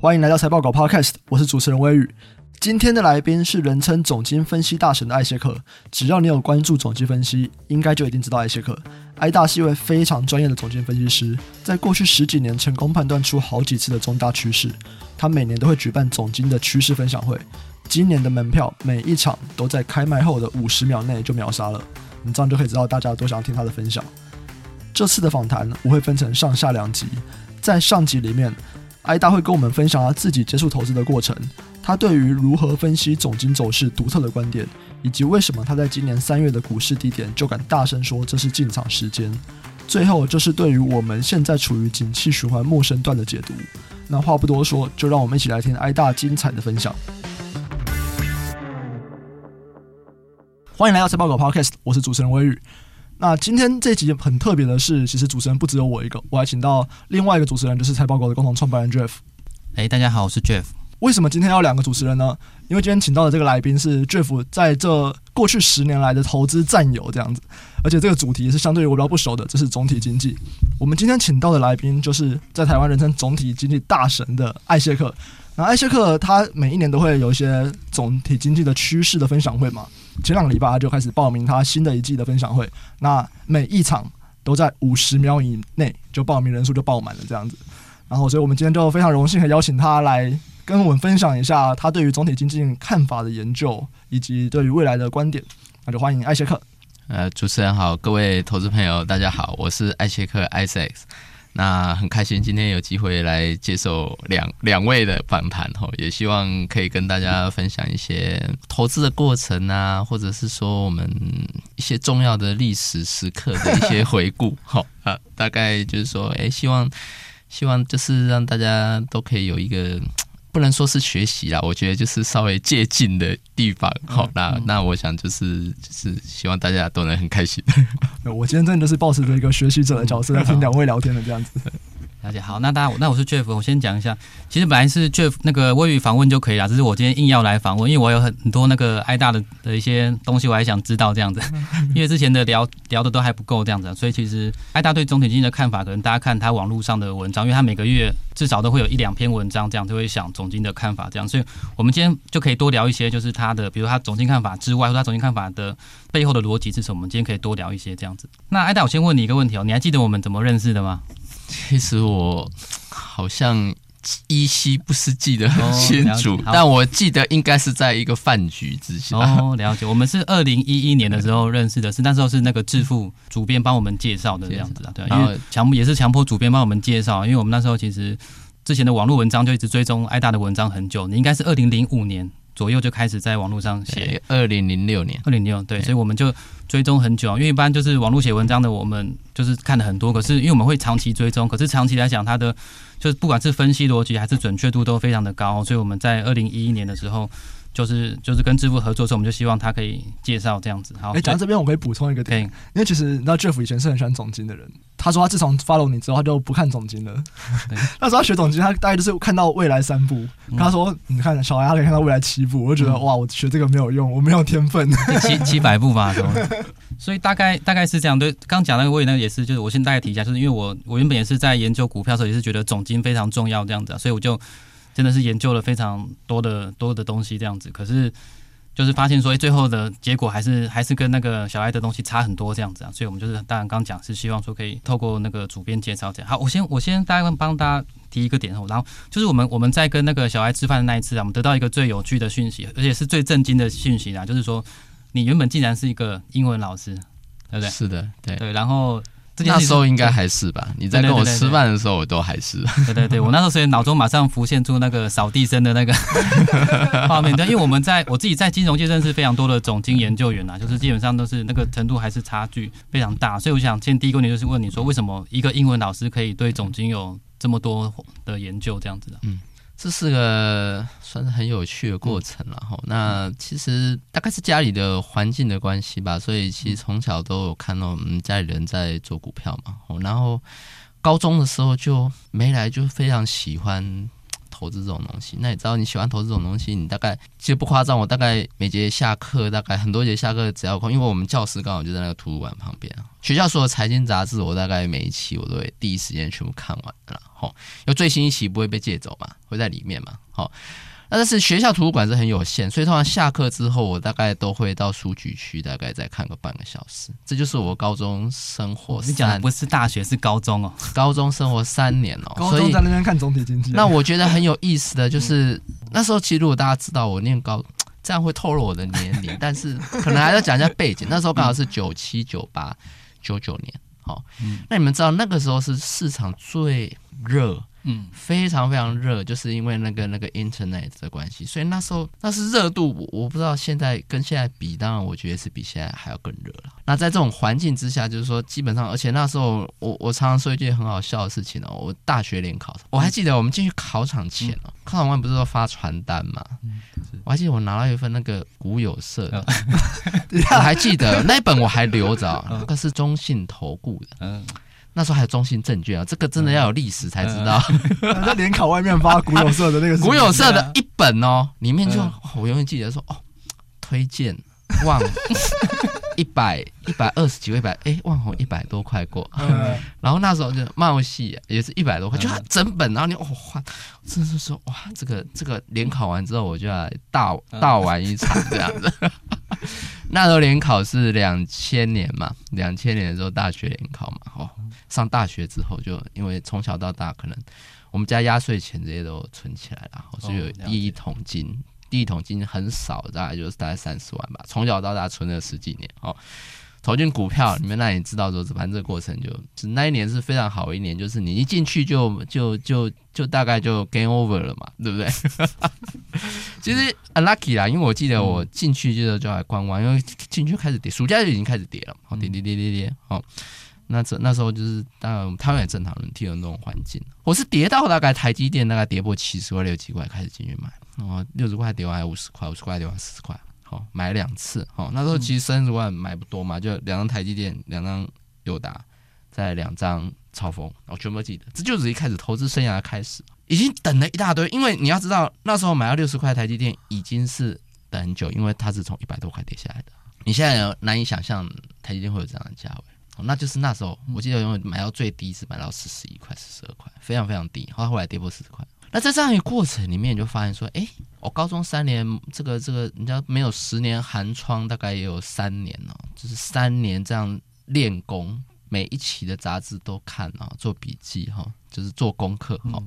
欢迎来到财报狗 Podcast，我是主持人威宇。今天的来宾是人称总经分析大神的艾谢克。只要你有关注总经分析，应该就一定知道艾谢克。艾大是一位非常专业的总经分析师，在过去十几年成功判断出好几次的重大趋势。他每年都会举办总经的趋势分享会，今年的门票每一场都在开卖后的五十秒内就秒杀了。你这样就可以知道大家多想听他的分享。这次的访谈我会分成上下两集，在上集里面，艾大会跟我们分享他自己接触投资的过程。他对于如何分析总经走势独特的观点，以及为什么他在今年三月的股市低点就敢大声说这是进场时间。最后就是对于我们现在处于景气循环末生段的解读。那话不多说，就让我们一起来听艾大精彩的分享。欢迎来到财报狗 Podcast，我是主持人威宇。那今天这集很特别的是，其实主持人不只有我一个，我还请到另外一个主持人，就是财报狗的共同创办人 Jeff。哎，大家好，我是 Jeff。为什么今天要两个主持人呢？因为今天请到的这个来宾是 Jeff 在这过去十年来的投资战友这样子，而且这个主题是相对于我比较不熟的，这是总体经济。我们今天请到的来宾就是在台湾人称总体经济大神的艾谢克。那艾谢克他每一年都会有一些总体经济的趋势的分享会嘛，前两个礼拜他就开始报名他新的一季的分享会，那每一场都在五十秒以内就报名人数就爆满了这样子。然后，所以我们今天就非常荣幸的邀请他来。跟我们分享一下他对于总体经济看法的研究，以及对于未来的观点。那就欢迎艾谢克。呃，主持人好，各位投资朋友，大家好，我是艾谢克 Isaac。那很开心今天有机会来接受两两位的访谈吼，也希望可以跟大家分享一些投资的过程啊，或者是说我们一些重要的历史时刻的一些回顾。好 啊，大概就是说，哎，希望希望就是让大家都可以有一个。不能说是学习啦，我觉得就是稍微借鉴的地方。好，嗯、那那我想就是就是希望大家都能很开心。我今天真的就是抱持着一个学习者的角色来听两位聊天的这样子。了解，好，那大家，那我是 Jeff，我先讲一下。其实本来是 Jeff 那个微语访问就可以了，只是我今天硬要来访问，因为我有很很多那个艾大的的一些东西，我还想知道这样子。因为之前的聊聊的都还不够这样子，所以其实艾大对总体经济的看法，可能大家看他网络上的文章，因为他每个月至少都会有一两篇文章这样，就会想总经的看法这样。所以我们今天就可以多聊一些，就是他的，比如他总经看法之外，或者他总经看法的背后的逻辑是什么。我们今天可以多聊一些这样子。那艾大，我先问你一个问题哦，你还记得我们怎么认识的吗？其实我好像依稀不是记得 很清楚，哦、但我记得应该是在一个饭局之下。哦，了解。我们是二零一一年的时候认识的，是那时候是那个致富主编帮我们介绍的这样子啊，对，因为强也是强迫主编帮我们介绍，因为我们那时候其实之前的网络文章就一直追踪艾大的文章很久，你应该是二零零五年左右就开始在网络上写，二零零六年，二零零六对，所以我们就。追踪很久，因为一般就是网络写文章的，我们就是看了很多。可是因为我们会长期追踪，可是长期来讲，它的就是不管是分析逻辑还是准确度都非常的高，所以我们在二零一一年的时候。就是就是跟致富合作的时候，我们就希望他可以介绍这样子。好，哎、欸，讲到这边我可以补充一个点，因为其实你知道 Jeff 以前是很喜欢总经的人。他说他自从 follow 你之后，他就不看总经了。那时候他学总经，他大概就是看到未来三步。他说：“你看小孩，他可以看到未来七步。”我就觉得、嗯、哇，我学这个没有用，我没有天分。七 七百步吧，所以大概大概是这样。对，刚讲那个位呢，也是就是我先大概提一下，就是因为我我原本也是在研究股票的时候，也是觉得总经非常重要这样子，所以我就。真的是研究了非常多的多的东西，这样子，可是就是发现说，哎，最后的结果还是还是跟那个小艾的东西差很多，这样子啊。所以我们就是当然刚讲是希望说可以透过那个主编介绍这样。好，我先我先大概帮大家提一个点，然后就是我们我们在跟那个小艾吃饭的那一次啊，我们得到一个最有趣的讯息，而且是最震惊的讯息啊，就是说你原本竟然是一个英文老师，对不对？是的，对对，然后。那时候应该还是吧？你在跟我吃饭的时候，我都还是。对对对，我那时候所以脑中马上浮现出那个扫地僧的那个 画面。对，因为我们在我自己在金融界认识非常多的总经研究员啊，就是基本上都是那个程度还是差距非常大。所以我想，先第一个问题就是问你说，为什么一个英文老师可以对总经有这么多的研究这样子的？嗯。这是个算是很有趣的过程了哈。那其实大概是家里的环境的关系吧，所以其实从小都有看到我们家里人在做股票嘛。然后高中的时候就没来就非常喜欢投资这种东西。那你知道你喜欢投资这种东西，你大概其实不夸张，我大概每节下课大概很多节下课只要有空，因为我们教室刚好就在那个图书馆旁边。学校所有财经杂志，我大概每一期我都会第一时间全部看完了。吼，因为最新一期不会被借走嘛，会在里面嘛。好。但是学校图书馆是很有限，所以通常下课之后，我大概都会到书局去，大概再看个半个小时。这就是我高中生活。你讲的不是大学，是高中哦。高中生活三年哦，高中在那边看总体经济。那我觉得很有意思的 就是那时候，其实如果大家知道我念高，这样会透露我的年龄，但是可能还要讲一下背景。那时候刚好是九七、九八、九九年。好，那你们知道那个时候是市场最热。嗯，非常非常热，就是因为那个那个 internet 的关系，所以那时候那是热度，我我不知道现在跟现在比，当然我觉得是比现在还要更热了。那在这种环境之下，就是说基本上，而且那时候我我常常说一件很好笑的事情哦，我大学联考，我还记得我们进去考场前哦，考场外不是说发传单嘛，我还记得我拿到一份那个古有色的，我还记得 那一本我还留着，那个是中信投顾的，嗯。那时候还有中信证券啊，这个真的要有历史才知道。在联考外面发古有色的那个，古有色的一本哦，里面就我永远记得说哦，推荐万 一百一百二十几个一百，哎，万红一百多块过。然后那时候就茂系也是一百多块，就整本，然后你哦哇，真是说哇，这个这个联考完之后我就要大大玩一场这样子。那时候联考是两千年嘛，两千年的时候大学联考嘛，哦，上大学之后就因为从小到大可能我们家压岁钱这些都存起来了，所以有第一桶金，第一桶金很少，大概就是大概三十万吧，从小到大存了十几年，哦。投进股票里面，那你知道说，反正这个过程就，就那一年是非常好一年，就是你一进去就就就就大概就 game over 了嘛，对不对？其实 unlucky 啦，因为我记得我进去就就来观望，因为进去开始跌，暑假就已经开始跌了，好跌跌跌跌跌，好，那这那时候就是当然台湾也正常人听的那种环境，我是跌到大概台积电大概跌破七十块六七块开始进去买，哦，六十块跌完五十块，五十块跌完四十块。好，买两次。好，那时候其实三十万买不多嘛，就两张台积电，两张友达，再两张超风，我全部都记得。这就是一开始投资生涯的开始，已经等了一大堆。因为你要知道，那时候买到六十块台积电已经是等很久，因为它是从一百多块跌下来的。你现在难以想象台积电会有这样的价位，那就是那时候我记得，因为买到最低是买到四十一块、四十二块，非常非常低。后来后来跌破四十块。那在这样一个过程里面，你就发现说，哎，我高中三年，这个这个，人家没有十年寒窗，大概也有三年哦，就是三年这样练功，每一期的杂志都看啊，做笔记哈，就是做功课哈，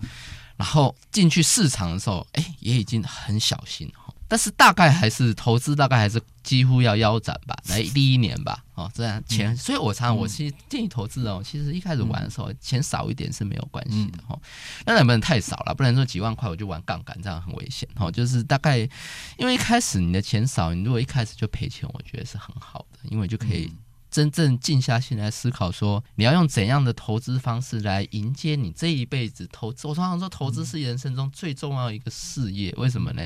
然后进去市场的时候，哎，也已经很小心哈。但是大概还是投资，大概还是几乎要腰斩吧，来第一年吧，哦，这样钱，所以我常常我其实建议投资哦，其实一开始玩的时候钱少一点是没有关系的哈，那能不能太少了？不能说几万块我就玩杠杆，这样很危险哈。就是大概因为一开始你的钱少，你如果一开始就赔钱，我觉得是很好的，因为就可以。真正静下心来思考，说你要用怎样的投资方式来迎接你这一辈子投资。我常常说，投资是人生中最重要一个事业。为什么呢？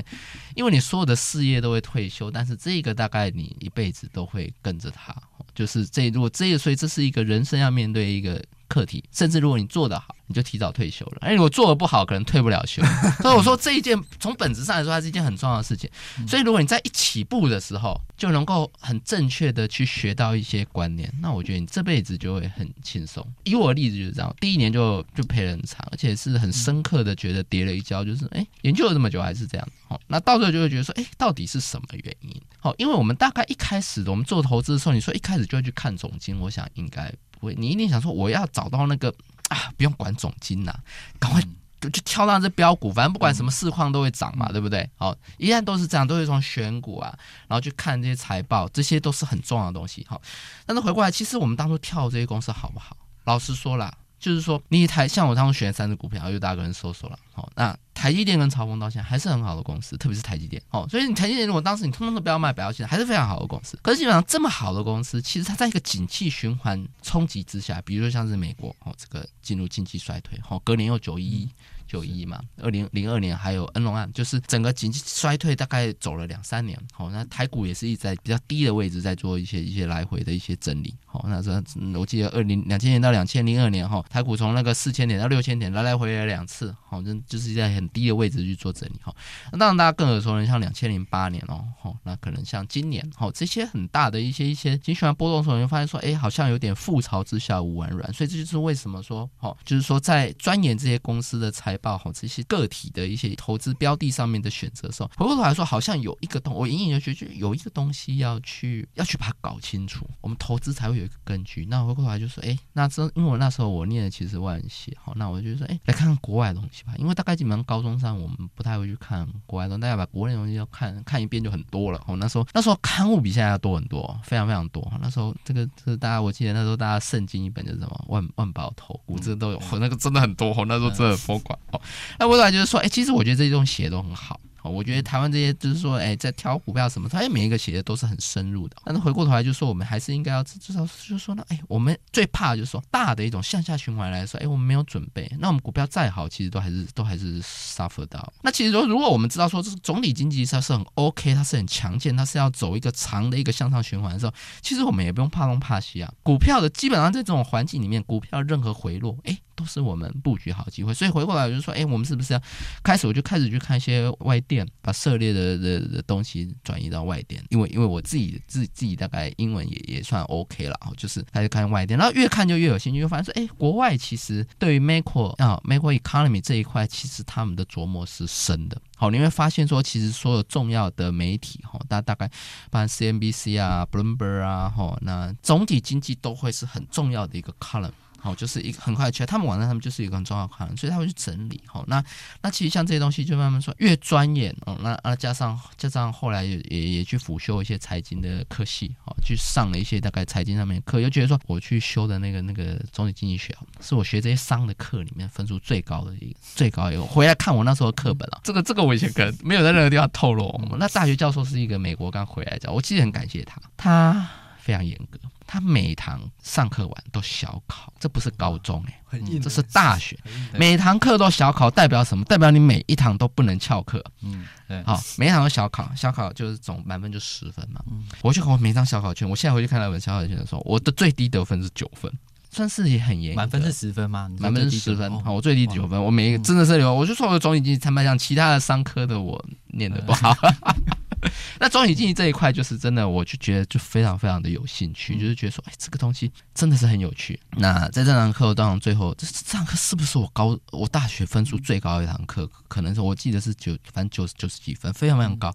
因为你所有的事业都会退休，但是这个大概你一辈子都会跟着他。就是这，如果这个，所以这是一个人生要面对一个。课题，甚至如果你做得好，你就提早退休了。哎，如果做得不好，可能退不了休。所以我说这一件从本质上来说，它是一件很重要的事情。所以如果你在一起步的时候就能够很正确的去学到一些观念，那我觉得你这辈子就会很轻松。以我的例子就是这样，第一年就就赔了很惨，而且是很深刻的觉得跌了一跤，就是哎，研究了这么久还是这样。好，那到时候就会觉得说，哎，到底是什么原因？好，因为我们大概一开始我们做投资的时候，你说一开始就会去看总经，我想应该。不会，你一定想说我要找到那个啊，不用管总金呐，赶快就跳到这标股，反正不管什么市况都会涨嘛，对不对？好，一旦都是这样，都是从选股啊，然后去看这些财报，这些都是很重要的东西。好，但是回过来，其实我们当初跳这些公司好不好？老实说啦。就是说，你台像我当时选三只股票，又大个人搜索了。好，那台积电跟超丰到现在还是很好的公司，特别是台积电。哦，所以你台积电如果当时你通通都不要卖，不要进，还是非常好的公司。可是基本上这么好的公司，其实它在一个景气循环冲击之下，比如说像是美国哦，这个进入经济衰退，哦，隔年又九一。九一嘛，二零零二年还有恩隆案，就是整个经济衰退大概走了两三年。好，那台股也是一直在比较低的位置在做一些一些来回的一些整理。好，那这我记得二零两千年到两千零二年哈，台股从那个四千点到六千点来来回回两次，好，就就是在很低的位置去做整理。哈，那当然大家更耳熟能详，像两千零八年哦，好，那可能像今年，好，这些很大的一些一些情绪波动的时候，你会发现说，哎，好像有点覆巢之下无完卵，所以这就是为什么说，好，就是说在钻研这些公司的财报，好，这些个体的一些投资标的上面的选择的时候，回过头来说，好像有一个东，我隐隐约约觉得有一个东西要去要去把它搞清楚，我们投资才会有个根据。那回过头来就说，哎，那这因为我那时候我念的其实外文系，好，那我就说，哎，来看看国外的东西吧，因为大概基本上高中上我们不太会去看国外的东西，大家把国内的东西要看看一遍就很多了。哦，那时候那时候刊物比现在要多很多，非常非常多。那时候这个这个大家我记得那时候大家圣经一本就是什么万万宝投顾，这都有，那个真的很多。哦，那时候真的很疯狂。哦，那我来就是说，哎，其实我觉得这些东西写的都很好。我觉得台湾这些就是说，哎，在挑股票什么，他每一个写的都是很深入的。但是回过头来就说，我们还是应该要至少就是说呢，哎，我们最怕就是说大的一种向下循环来说，哎，我们没有准备，那我们股票再好，其实都还是都还是 suffer 到。那其实说，如果我们知道说，这是总体经济它是很 OK，它是很强健，它是要走一个长的一个向上循环的时候，其实我们也不用怕东怕西啊。股票的基本上在这种环境里面，股票任何回落，哎。都是我们布局好机会，所以回过来我就说，哎，我们是不是要开始？我就开始去看一些外电，把涉猎的的的东西转移到外电，因为因为我自己自己自己大概英文也也算 OK 了，就是开始看外电，然后越看就越有兴趣，就发现说，哎，国外其实对于 macro 啊 macro economy 这一块，其实他们的琢磨是深的。好，你会发现说，其实所有重要的媒体哈，大大概包括 CNBC 啊、Bloomberg 啊，哈，那总体经济都会是很重要的一个 column。好，就是一个很快的，他们网站他们就是一个很重要的看，所以他会去整理。好，那那其实像这些东西，就慢慢说越专业哦，那啊加上加上后来也也也去辅修一些财经的课系，好，去上了一些大概财经上面课，又觉得说我去修的那个那个总体经济学，是我学这些商的课里面分数最高的一个最高一个。回来看我那时候课本啊，这个这个我以前可能没有在任何地方透露。那大学教授是一个美国刚回来的，我其实很感谢他，他非常严格。他每堂上课完都小考，这不是高中哎、欸，嗯、这是大学，每堂课都小考，代表什么？代表你每一堂都不能翘课。嗯，对，好，每一堂都小考，小考就是总满分就十分嘛。嗯，我去考每张小考卷，我现在回去看那本小考卷的时候，我的最低得分是九分，算是也很严。满分是十分吗？满分是十分，好，我最低九分，我每一个真的是有，我就说我的总体经济谈不上，其他的商科的我念的不好。那总体经济这一块，就是真的，我就觉得就非常非常的有兴趣，就是觉得说，哎，这个东西真的是很有趣。那在这堂课当中，最后这这堂课是不是我高我大学分数最高的一堂课？可能是我记得是九，反正九十九十几分，非常非常高。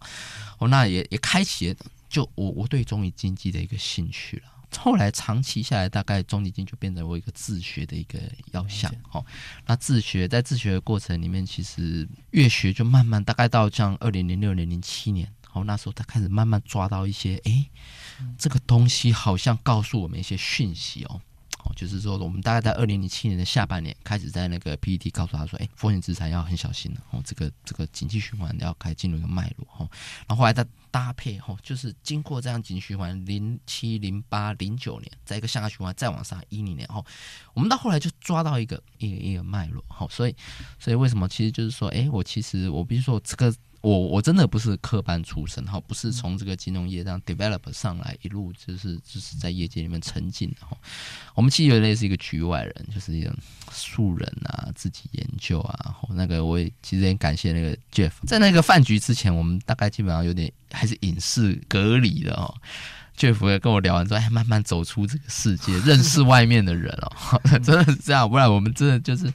哦，那也也开启了就我我对总体经济的一个兴趣了。后来长期下来，大概总体经就变成我一个自学的一个要项。哦，那自学在自学的过程里面，其实越学就慢慢，大概到像二零零六年、零七年。好，那时候他开始慢慢抓到一些，哎，这个东西好像告诉我们一些讯息哦。哦，就是说，我们大概在二零零七年的下半年开始在那个 PPT 告诉他说，哎，风险资产要很小心了。哦，这个这个经济循环要开始进入一个脉络。哦，然后后来再搭配，哦，就是经过这样景气循环，零七、零八、零九年，在一个向下循环再往上一零年，哦我们到后来就抓到一个一个一个脉络。哦，所以所以为什么？其实就是说，哎，我其实我比如说这个。我我真的不是科班出身哈，不是从这个金融业这样 develop 上来，一路就是就是在业界里面沉浸的哈。我们其实有类似一个局外人，就是一种素人啊，自己研究啊。那个我也其实也感谢那个 Jeff，在那个饭局之前，我们大概基本上有点还是隐士隔离的哦。Jeff 也跟我聊完之后，哎，慢慢走出这个世界，认识外面的人哦，真的是这样，不然我们真的就是。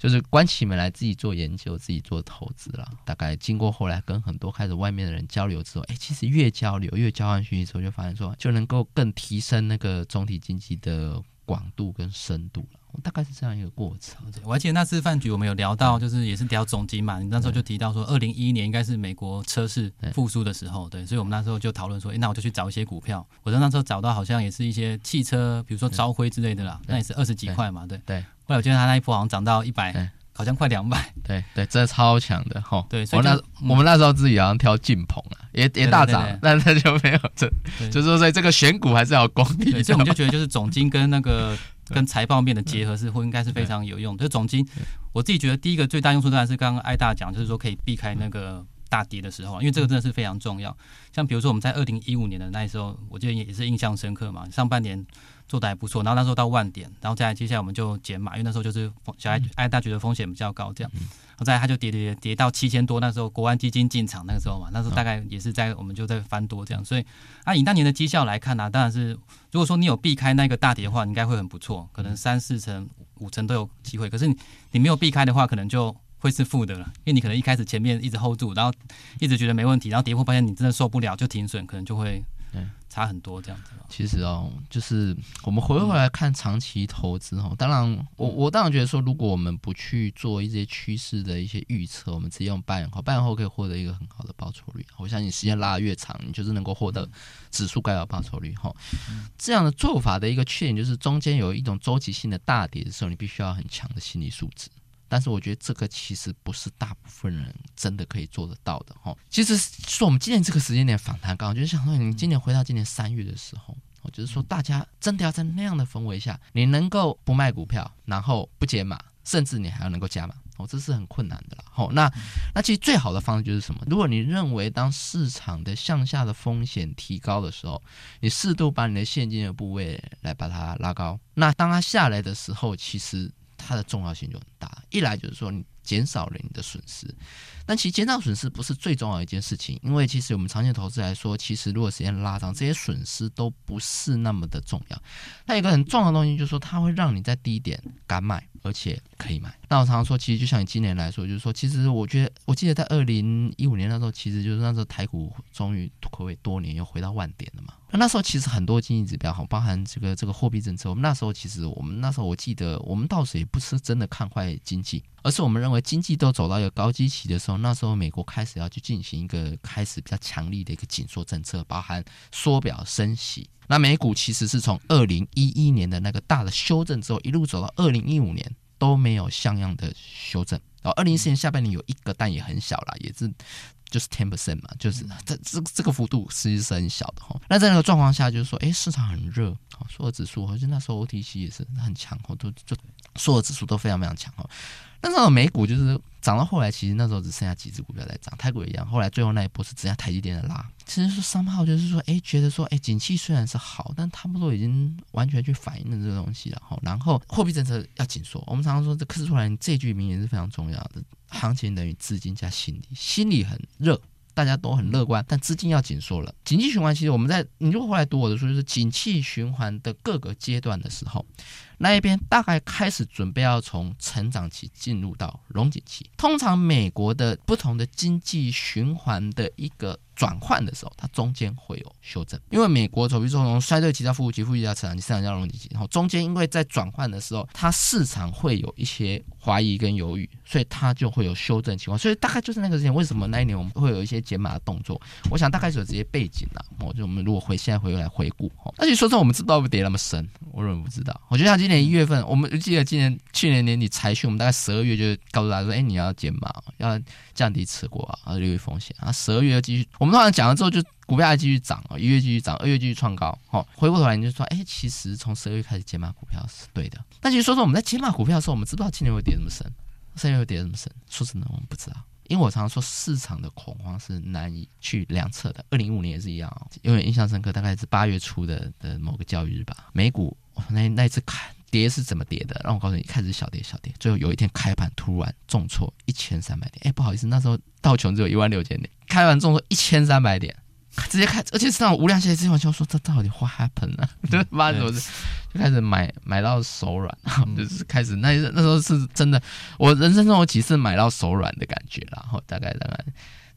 就是关起门来自己做研究，自己做投资了。大概经过后来跟很多开始外面的人交流之后，哎，其实越交流越交换讯息之后，就发现说就能够更提升那个总体经济的广度跟深度了。大概是这样一个过程。我还记得那次饭局我们有聊到，就是也是聊总经嘛。你那时候就提到说，二零一一年应该是美国车市复苏的时候，对。所以我们那时候就讨论说，哎，那我就去找一些股票。我在那时候找到好像也是一些汽车，比如说朝晖之类的啦，那也是二十几块嘛，对。对。后来我记得他那一波好像涨到一百，好像快两百。对对，真的超强的哈。对，所以那我们那时候自己好像挑劲鹏啊，也也大涨，但那就没有这，就是说在这个选股还是要功力。所以我们就觉得就是总金跟那个跟财报面的结合是会应该是非常有用的。就总经，我自己觉得第一个最大用处当然是刚刚艾大讲，就是说可以避开那个大跌的时候，因为这个真的是非常重要。像比如说我们在二零一五年的那时候，我记得也是印象深刻嘛，上半年。做的还不错，然后那时候到万点，然后再接下来我们就减码，因为那时候就是小爱爱大觉得风险比较高，这样，然后再来他就跌跌跌到七千多，那时候国安基金进场那个时候嘛，那时候大概也是在我们就在翻多这样，所以啊以当年的绩效来看呢、啊，当然是如果说你有避开那个大跌的话，你应该会很不错，可能三四成、五成都有机会，可是你你没有避开的话，可能就会是负的了，因为你可能一开始前面一直 hold 住，然后一直觉得没问题，然后跌破发现你真的受不了就停损，可能就会。差很多这样子。其实哦，就是我们回过来看长期投资哦。当然，我我当然觉得说，如果我们不去做一些趋势的一些预测，我们直接用半年后，半年后可以获得一个很好的报酬率。我相信时间拉得越长，你就是能够获得指数该有报酬率哈。这样的做法的一个缺点就是，中间有一种周期性的大跌的时候，你必须要很强的心理素质。但是我觉得这个其实不是大部分人真的可以做得到的哈。其实说我们今年这个时间点访谈刚好，就是想说你今年回到今年三月的时候，我就是说大家真的要在那样的氛围下，你能够不卖股票，然后不减码，甚至你还要能够加码，哦，这是很困难的了。好，那那其实最好的方式就是什么？如果你认为当市场的向下的风险提高的时候，你适度把你的现金的部位来把它拉高，那当它下来的时候，其实。它的重要性就很大，一来就是说你减少了你的损失，但其实减少损失不是最重要的一件事情，因为其实我们长线投资来说，其实如果时间拉长，这些损失都不是那么的重要。它有一个很重要的东西，就是说它会让你在低点敢买，而且可以买。那我常常说，其实就像你今年来说，就是说，其实我觉得，我记得在二零一五年那时候，其实就是那时候台股终于可谓多年又回到万点了嘛。那那时候其实很多经济指标，好包含这个这个货币政策，我们那时候其实我们那时候我记得，我们倒是也不是真的看坏经济，而是我们认为经济都走到一个高基期的时候，那时候美国开始要去进行一个开始比较强力的一个紧缩政策，包含缩表升息。那美股其实是从二零一一年的那个大的修正之后，一路走到二零一五年都没有像样的修正。然后二零一四年下半年有一个，但也很小了，也是。就是 ten percent 嘛，就是这这这个幅度实际是很小的哈。那在那个状况下，就是说，哎，市场很热，所有指数，好像那时候 OTC 也是很强，都就所有指数都非常非常强哈。那时候美股就是涨到后来，其实那时候只剩下几只股票在涨，泰国也一样。后来最后那一波是只剩下台积电的拉。其实说三号就是说，哎，觉得说，哎，景气虽然是好，但差不多已经完全去反映了这个东西了哈。然后货币政策要紧缩，我们常常说这刻出来这句名言是非常重要的。行情等于资金加心理，心理很热，大家都很乐观，但资金要紧缩了。景气循环其实我们在，你如果后来读我的书，就是景气循环的各个阶段的时候，那一边大概开始准备要从成长期进入到荣景期。通常美国的不同的经济循环的一个。转换的时候，它中间会有修正，因为美国走比如说从衰退期到复苏期，复苏期到成长期，成长期到荣景期，然后中间因为在转换的时候，它市场会有一些怀疑跟犹豫，所以它就会有修正情况。所以大概就是那个时间，为什么那一年我们会有一些减码的动作？我想大概是有这些背景啦。我就我们如果回现在回来回顾，哦，那你说说，我们知道不跌那么深，我怎么不知道。我觉得像今年一月份，我们记得今年去年年底财讯，我们大概十二月就告诉大家说，哎，你要减码，要降低持股啊，留意风险啊。十二月要继续，我们通常讲了。之后就股票还继续涨啊，一月继续涨，二月继续创高。好，回过头来你就说，哎，其实从十二月开始减码股票是对的。但其实说说我们在减码股票的时候，我们知不知道今年会跌这么深？三月会跌这么深？说真的，我们不知道，因为我常常说市场的恐慌是难以去量测的。二零一五年也是一样，哦因为印象深刻，大概是八月初的的某个交易日吧，美股那那一次看跌是怎么跌的？让我告诉你，开始小跌小跌，最后有一天开盘突然重挫一千三百点。哎，不好意思，那时候道琼只有一万六千点。开盘重挫一千三百点，直接开，而且是那种无量下跌之后，就说这到底 what happened 呢？对，发生什么事？就开始买买到手软，就是开始那那时候是真的，我人生中有几次买到手软的感觉，然后大概大概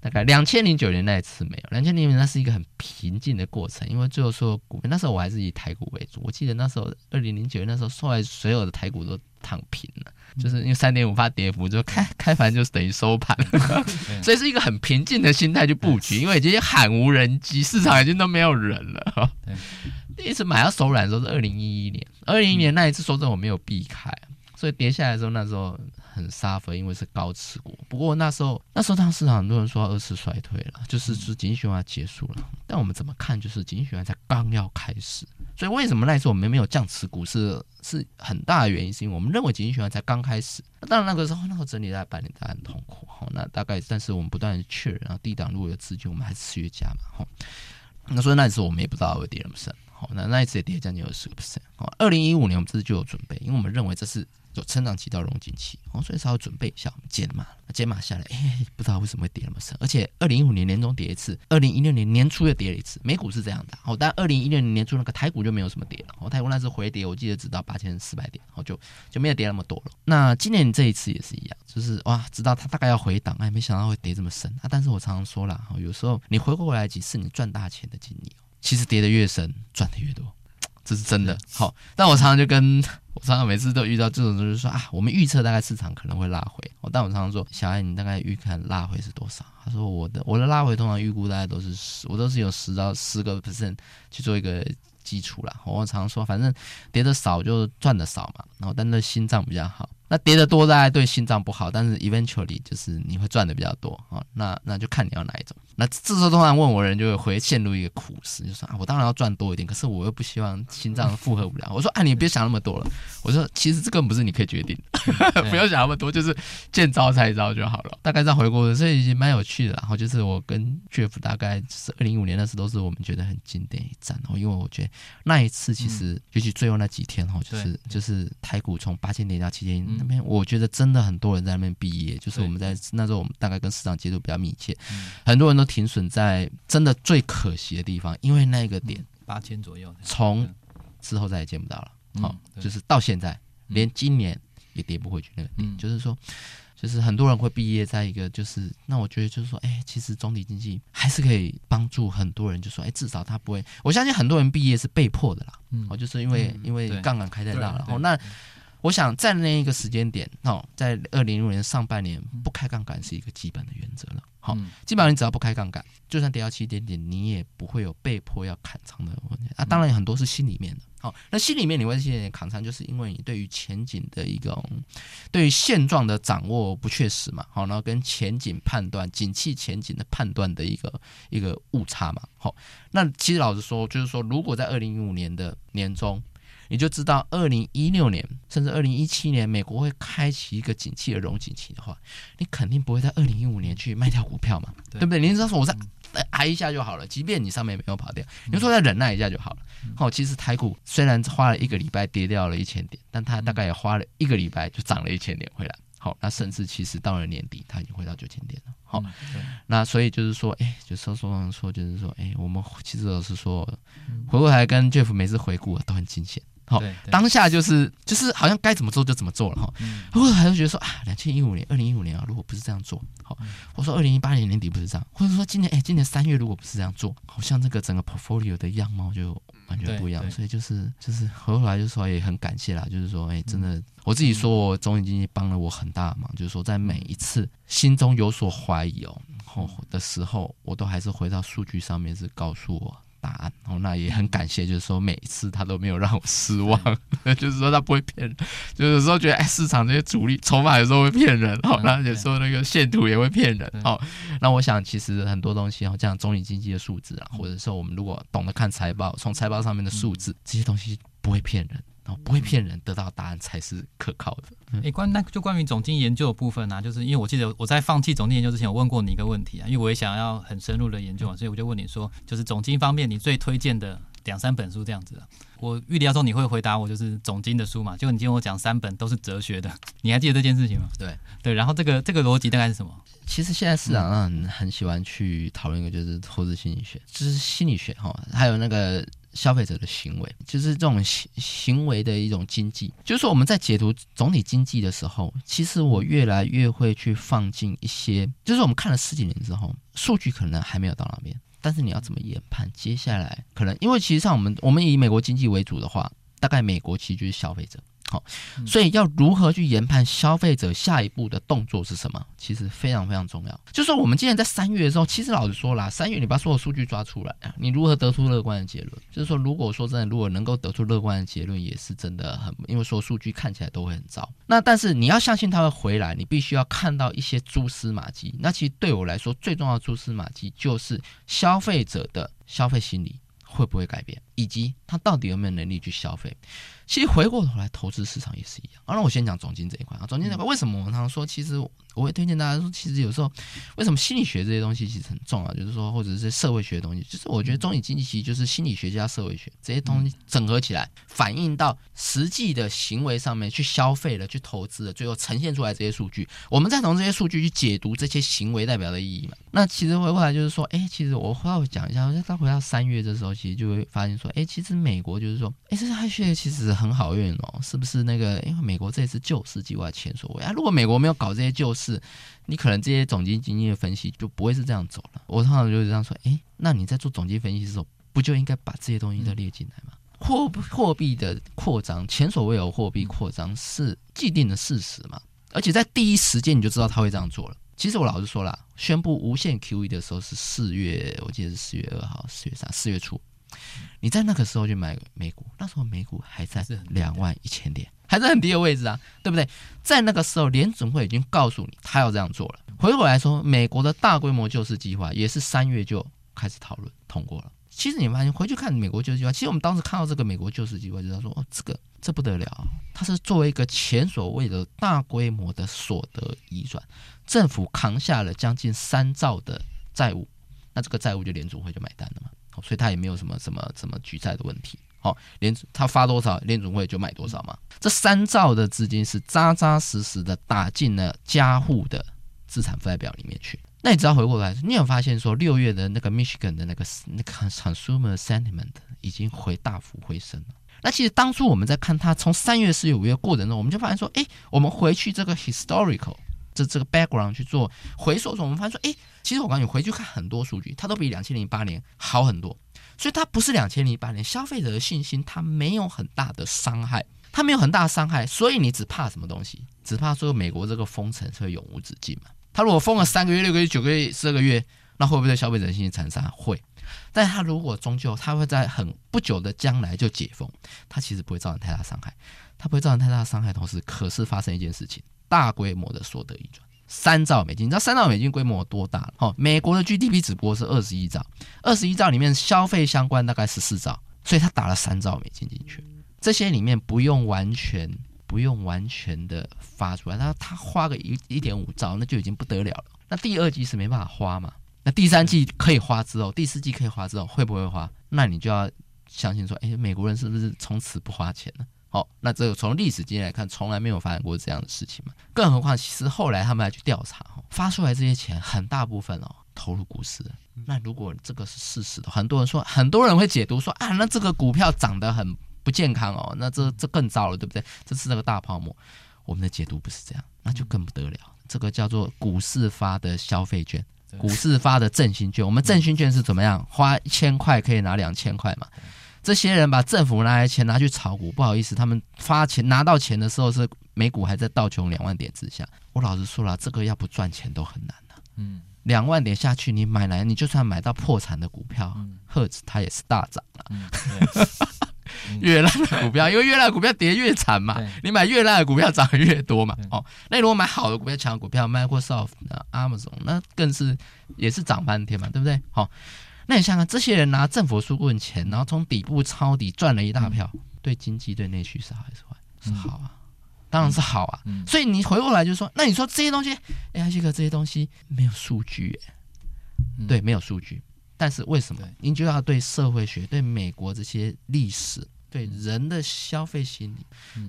大概两千零九年那一次没有，两千零九年那是一个很平静的过程，因为最后说股票那时候我还是以台股为主，我记得那时候二零零九年那时候后来所有的台股都躺平了。就是因为三点五发跌幅，就开 开盘就是等于收盘，所以是一个很平静的心态去布局，因为已经喊无人机，市场已经都没有人了。第一次买到手软的时候是二零一一年，二零一一年那一次说真的我没有避开，所以跌下来的时候那时候很 suffer，因为是高持股。不过那时候那时候当市场很多人说二次衰退了，就是是景气循环结束了，但我们怎么看就是景气循环才刚要开始。所以为什么那时候我们没有降持股是是很大的原因，是因为我们认为景气循环才刚开始。当然那个时候那个整理大概半年，大家很痛苦。好，那大概但是我们不断的确认，然后低档如果有资金，我们还是持续加嘛。好，那所以那时候我们也不知道会跌那么深。好，那那一次也跌将近二十个 percent。好，二零一五年我们这次就有准备，因为我们认为这是。有成长期到融景期，哦，所以稍微准备一下，我们减码，减码下来，哎，不知道为什么会跌那么深，而且二零一五年年中跌一次，二零一六年年初又跌了一次，美股是这样的，哦，但二零一六年年初那个台股就没有什么跌了，哦，台股那次回跌，我记得只到八千四百点，哦，就就没有跌那么多了。那今年这一次也是一样，就是哇，知道它大概要回档，哎，没想到会跌这么深啊！但是我常常说了，哦，有时候你回过来几次，你赚大钱的经历，其实跌得越深，赚得越多。这是真的，好，但我常常就跟 我常常每次都遇到这种，就是说啊，我们预测大概市场可能会拉回，但我常常说，小艾，你大概预看拉回是多少？他说我的我的拉回通常预估大概都是十，我都是有十到十个 percent 去做一个基础啦。我常常说，反正跌的少就赚的少嘛，然后但那心脏比较好。那跌得多大概对心脏不好，但是 eventually 就是你会赚的比较多啊。那那就看你要哪一种。那这时候通常问我人就会回陷入一个苦思，就说啊，我当然要赚多一点，可是我又不希望心脏负荷不了。我说啊，你别想那么多了。我说其实这个不是你可以决定的，不要想那么多，就是见招拆招就好了。大概这样回顾，所以已经蛮有趣的。然后就是我跟 Jeff 大概是二零一五年那次都是我们觉得很经典一战。然后因为我觉得那一次其实尤其最后那几天哈，就是就是台股从八千点到七千一。那边我觉得真的很多人在那边毕业，就是我们在那时候我们大概跟市场接触比较密切，很多人都停损在真的最可惜的地方，因为那个点八千左右，从之后再也见不到了。好，就是到现在连今年也跌不回去那个点，就是说，就是很多人会毕业在一个就是那我觉得就是说，哎，其实总体经济还是可以帮助很多人，就说，哎，至少他不会，我相信很多人毕业是被迫的啦，嗯。哦，就是因为因为杠杆开太大了，然后那。我想在那一个时间点，哦，在二零一六年上半年不开杠杆是一个基本的原则了。好，基本上你只要不开杠杆，就算跌到七点点，你也不会有被迫要砍仓的问题。啊，当然有很多是心里面的。好，那心里面你会心里面砍仓，就是因为你对于前景的一种对于现状的掌握不确实嘛。好，然后跟前景判断、景气前景的判断的一个一个误差嘛。好，那其实老实说，就是说，如果在二零一五年的年中。你就知道，二零一六年甚至二零一七年，美国会开启一个景气的融景期的话，你肯定不会在二零一五年去卖掉股票嘛，对，对不对？你知道说我再挨一下就好了，即便你上面没有跑掉，你说再忍耐一下就好了。好，其实台股虽然花了一个礼拜跌掉了一千点，但它大概也花了一个礼拜就涨了一千点回来。好，那甚至其实到了年底，它已经回到九千点了。好，那所以就是说，哎，就说说说，就是说，哎，我们其实都是说，回过来跟 Jeff 每次回顾都很惊险。好，当下就是就是好像该怎么做就怎么做了哈。或者还是觉得说啊，两千一五年、二零一五年啊，如果不是这样做，好，我说二零一八年年底不是这样，或者说今年哎，今年三月如果不是这样做，好像这个整个 portfolio 的样貌就完全不一样。所以就是就是后来就说也很感谢啦，就是说哎，真的我自己说我总体经济帮了我很大忙，就是说在每一次心中有所怀疑哦的时候，我都还是回到数据上面是告诉我。答案。哦，那也很感谢，就是说每一次他都没有让我失望，就是说他不会骗人，就是有时候觉得哎，市场这些主力筹码有时候会骗人，好，那有时候那个线图也会骗人，好，那我想其实很多东西哦，这样总体经济的数字啊，或者说我们如果懂得看财报，从财报上面的数字，这些东西不会骗人。哦，不会骗人，得到答案才是可靠的。哎、嗯，关那就关于总经研究的部分啊，就是因为我记得我在放弃总经研究之前，我问过你一个问题啊，因为我也想要很深入的研究嘛，所以我就问你说，就是总经方面你最推荐的两三本书这样子啊。我预料中你会回答我就是总经的书嘛，结果你今天我讲三本都是哲学的，你还记得这件事情吗？对对，然后这个这个逻辑大概是什么？其实现在市场上很很喜欢去讨论一个就是投资心理学，就是心理学哈，还有那个。消费者的行为，就是这种行行为的一种经济。就是说，我们在解读总体经济的时候，其实我越来越会去放进一些，就是我们看了十几年之后，数据可能还没有到那边，但是你要怎么研判接下来可能？因为其实上我们我们以美国经济为主的话，大概美国其实就是消费者。好，所以要如何去研判消费者下一步的动作是什么？其实非常非常重要。就是说，我们今年在三月的时候，其实老实说啦，三月你把所有数据抓出来，你如何得出乐观的结论？就是说，如果说真的，如果能够得出乐观的结论，也是真的很，因为说数据看起来都会很糟。那但是你要相信它会回来，你必须要看到一些蛛丝马迹。那其实对我来说，最重要的蛛丝马迹就是消费者的消费心理会不会改变。以及他到底有没有能力去消费。其实回过头来，投资市场也是一样。啊，那我先讲总金这一块啊，总金这块为什么我们常常说，其实我会推荐大家说，其实有时候为什么心理学这些东西其实很重要，就是说或者是社会学的东西，就是我觉得中美经济其实就是心理学加社会学这些东西整合起来，反映到实际的行为上面去消费了，去投资了，最后呈现出来这些数据，我们再从这些数据去解读这些行为代表的意义嘛。那其实回过来就是说，哎，其实我稍微讲一下，再回到三月这时候，其实就会发现说，哎，其实美国就是说，哎，这些其实。很好运哦，是不是那个？因为美国这次救市计划前所未有啊！如果美国没有搞这些救市，你可能这些总经经济的分析就不会是这样走了。我通常就是这样说：哎，那你在做总经分析的时候，不就应该把这些东西都列进来吗？货货币的扩张，前所未有货币扩张是既定的事实嘛？而且在第一时间你就知道他会这样做了。其实我老实说了，宣布无限 QE 的时候是四月，我记得是四月二号、四月三、四月初。你在那个时候去买美股，那时候美股还在两万一千点，还是很低的位置啊，对不对？在那个时候，联准会已经告诉你他要这样做了。回过来说，美国的大规模救市计划也是三月就开始讨论通过了。其实你发现回去看美国救市计划，其实我们当时看到这个美国救市计划，就知道说哦，这个这不得了，它是作为一个前所未有的大规模的所得移转，政府扛下了将近三兆的债务，那这个债务就联准会就买单了嘛。所以他也没有什么什么什么举债的问题。好，联他发多少，联总会就买多少嘛。这三兆的资金是扎扎实实的打进了家户的资产负债表里面去。那你只要回过来，你有发现说六月的那个 Michigan 的那个那个 consumer sentiment 已经回大幅回升了。那其实当初我们在看它从三月、四月、五月过程中，我们就发现说，哎，我们回去这个 historical。这这个 background 去做回溯的时候，我们发现说，哎，其实我告诉你回去看很多数据，它都比两千零八年好很多。所以它不是两千零八年消费者的信心，它没有很大的伤害，它没有很大的伤害。所以你只怕什么东西？只怕说美国这个封城会永无止境嘛？它如果封了三个月、六个月、九个月、十二个月，那会不会对消费者信心产生？会。但它如果终究它会在很不久的将来就解封，它其实不会造成太大伤害，它不会造成太大伤害。同时，可是发生一件事情。大规模的所得移转，三兆美金，你知道三兆美金规模有多大了？哦，美国的 GDP 只不过是二十一兆，二十一兆里面消费相关大概十四兆，所以他打了三兆美金进去。这些里面不用完全不用完全的发出来，他他花个一一点五兆，那就已经不得了了。那第二季是没办法花嘛？那第三季可以花之后，第四季可以花之后，会不会花？那你就要相信说，哎，美国人是不是从此不花钱了？好，那这个从历史经验来看，从来没有发生过这样的事情嘛。更何况，其实后来他们还去调查，发出来这些钱很大部分哦投入股市。那如果这个是事实的，很多人说，很多人会解读说啊，那这个股票涨得很不健康哦，那这这更糟了，对不对？这是那个大泡沫。我们的解读不是这样，那就更不得了。这个叫做股市发的消费券，股市发的振兴券。我们振兴券是怎么样？花一千块可以拿两千块嘛。这些人把政府拿来钱拿去炒股，不好意思，他们发钱拿到钱的时候是美股还在道琼两万点之下。我老实说了，这个要不赚钱都很难的。嗯，两万点下去，你买来，你就算买到破产的股票，赫兹它也是大涨了。嗯，越烂的股票，因为越烂的股票跌越惨嘛，你买越烂的股票涨越多嘛。哦，那你如果买好的股票，强的股票，Microsoft、Amazon，那更是也是涨翻天嘛，对不对？好。那你想想，这些人拿政府纾困钱，然后从底部抄底赚了一大票，对经济、对内需是好还是坏？是好啊，当然是好啊。所以你回过来就说，那你说这些东西，哎，这个这些东西没有数据，哎，对，没有数据。但是为什么？你就要对社会学、对美国这些历史、对人的消费心理，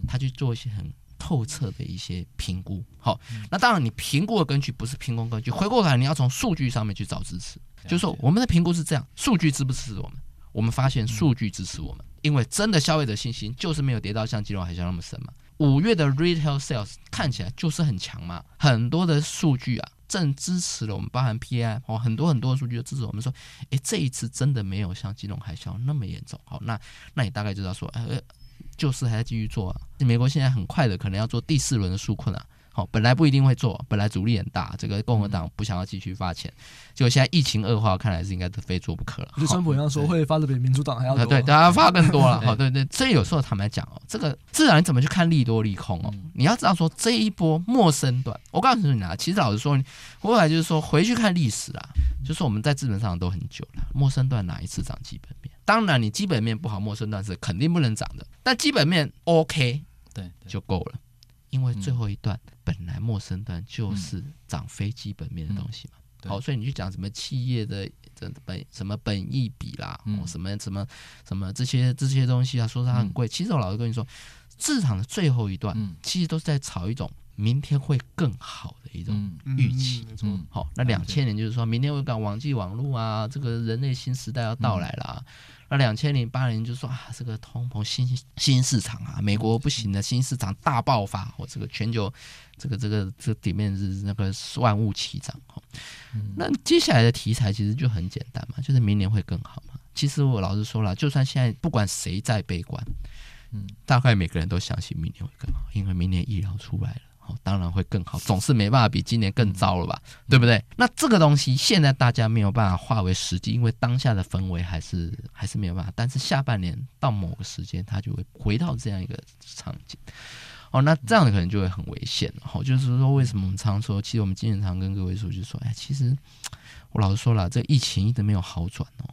他去做一些很透彻的一些评估。好，那当然你评估的根据不是凭空根据，回过来你要从数据上面去找支持。就是说，我们的评估是这样：数据支不支持我们？我们发现数据支持我们，因为真的消费者信心就是没有跌到像金融海啸那么深嘛。五月的 retail sales 看起来就是很强嘛，很多的数据啊正支持了我们，包含 PI 哦，很多很多的数据都支持我们说，诶，这一次真的没有像金融海啸那么严重。好，那那你大概知道说，呃，就是还在继续做啊。美国现在很快的可能要做第四轮的纾困啊。好，本来不一定会做，本来阻力很大，这个共和党不想要继续发钱，结果现在疫情恶化，看来是应该是非做不可了。就川普一样说会发的比民主党还要多，对，大家发更多了。好，对对，所以有时候坦白讲哦，这个自然你怎么去看利多利空哦？你要知道说这一波陌生段，我告诉你啊，其实老实说，后来就是说回去看历史啊，就是我们在资本上都很久了，陌生段哪一次涨基本面？当然你基本面不好，陌生段是肯定不能涨的。但基本面 OK，对，就够了。因为最后一段本来陌生段就是涨非基本面的东西嘛。好，所以你去讲什么企业的这本什么本益比啦，什么什么什么这些这些东西啊，说它很贵。其实我老是跟你说，市场的最后一段其实都是在炒一种。明天会更好的一种预期，嗯，好，那两千年就是说明天会讲网际网络啊，这个人类新时代要到来了。嗯、那两千零八年就说啊，这个通膨新新市场啊，美国不行的新市场大爆发，我这个全球这个这个这底面是那个万物齐涨，哈，那接下来的题材其实就很简单嘛，就是明年会更好嘛。其实我老实说了，就算现在不管谁在悲观，嗯，大概每个人都相信明年会更好，因为明年医疗出来了。哦，当然会更好，总是没办法比今年更糟了吧，对不对？那这个东西现在大家没有办法化为实际，因为当下的氛围还是还是没有办法。但是下半年到某个时间，它就会回到这样一个场景。哦，那这样的可能就会很危险。哦，就是说，为什么我们常说，其实我们经常跟各位说，就是说，哎，其实我老实说了，这疫情一直没有好转哦，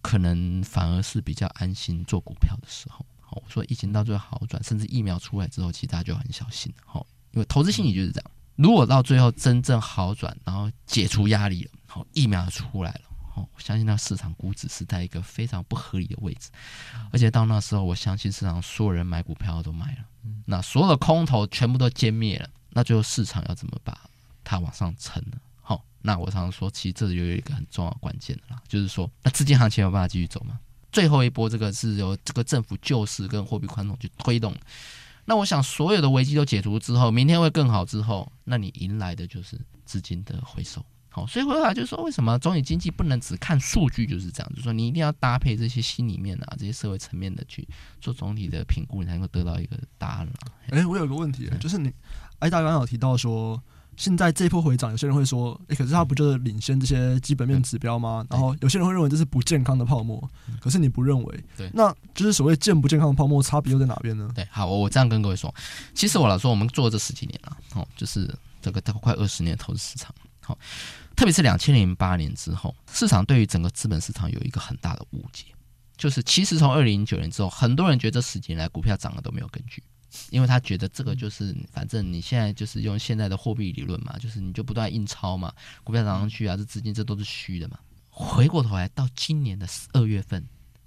可能反而是比较安心做股票的时候。哦，我说疫情到最后好转，甚至疫苗出来之后，其实大家就很小心。哦。因为投资心理就是这样，如果到最后真正好转，然后解除压力了，好，疫苗出来了，好，我相信那市场估值是在一个非常不合理的位置，而且到那时候，我相信市场所有人买股票都买了，那所有的空头全部都歼灭了，那最后市场要怎么把它往上撑呢？好，那我常常说，其实这里有一个很重要关键的啦，就是说，那资金行情有办法继续走吗？最后一波这个是由这个政府救市跟货币宽松去推动。那我想，所有的危机都解除之后，明天会更好之后，那你迎来的就是资金的回收。好，所以回来就是说，为什么总体经济不能只看数据就是这样？就是说，你一定要搭配这些心里面啊，这些社会层面的去做总体的评估，你才能够得到一个答案了。哎，我有个问题，就是你哎，大刚有提到说。现在这一波回涨，有些人会说，诶，可是它不就是领先这些基本面指标吗？然后有些人会认为这是不健康的泡沫，可是你不认为？对，那就是所谓健不健康的泡沫，差别又在哪边呢？对，好，我我这样跟各位说，其实我来说，我们做这十几年了，哦，就是这个大概快二十年的投资市场，好，特别是两千零八年之后，市场对于整个资本市场有一个很大的误解，就是其实从二零零九年之后，很多人觉得这十几年来股票涨了都没有根据。因为他觉得这个就是，反正你现在就是用现在的货币理论嘛，就是你就不断印钞嘛，股票涨上去啊，这资金这都是虚的嘛。回过头来到今年的二月份，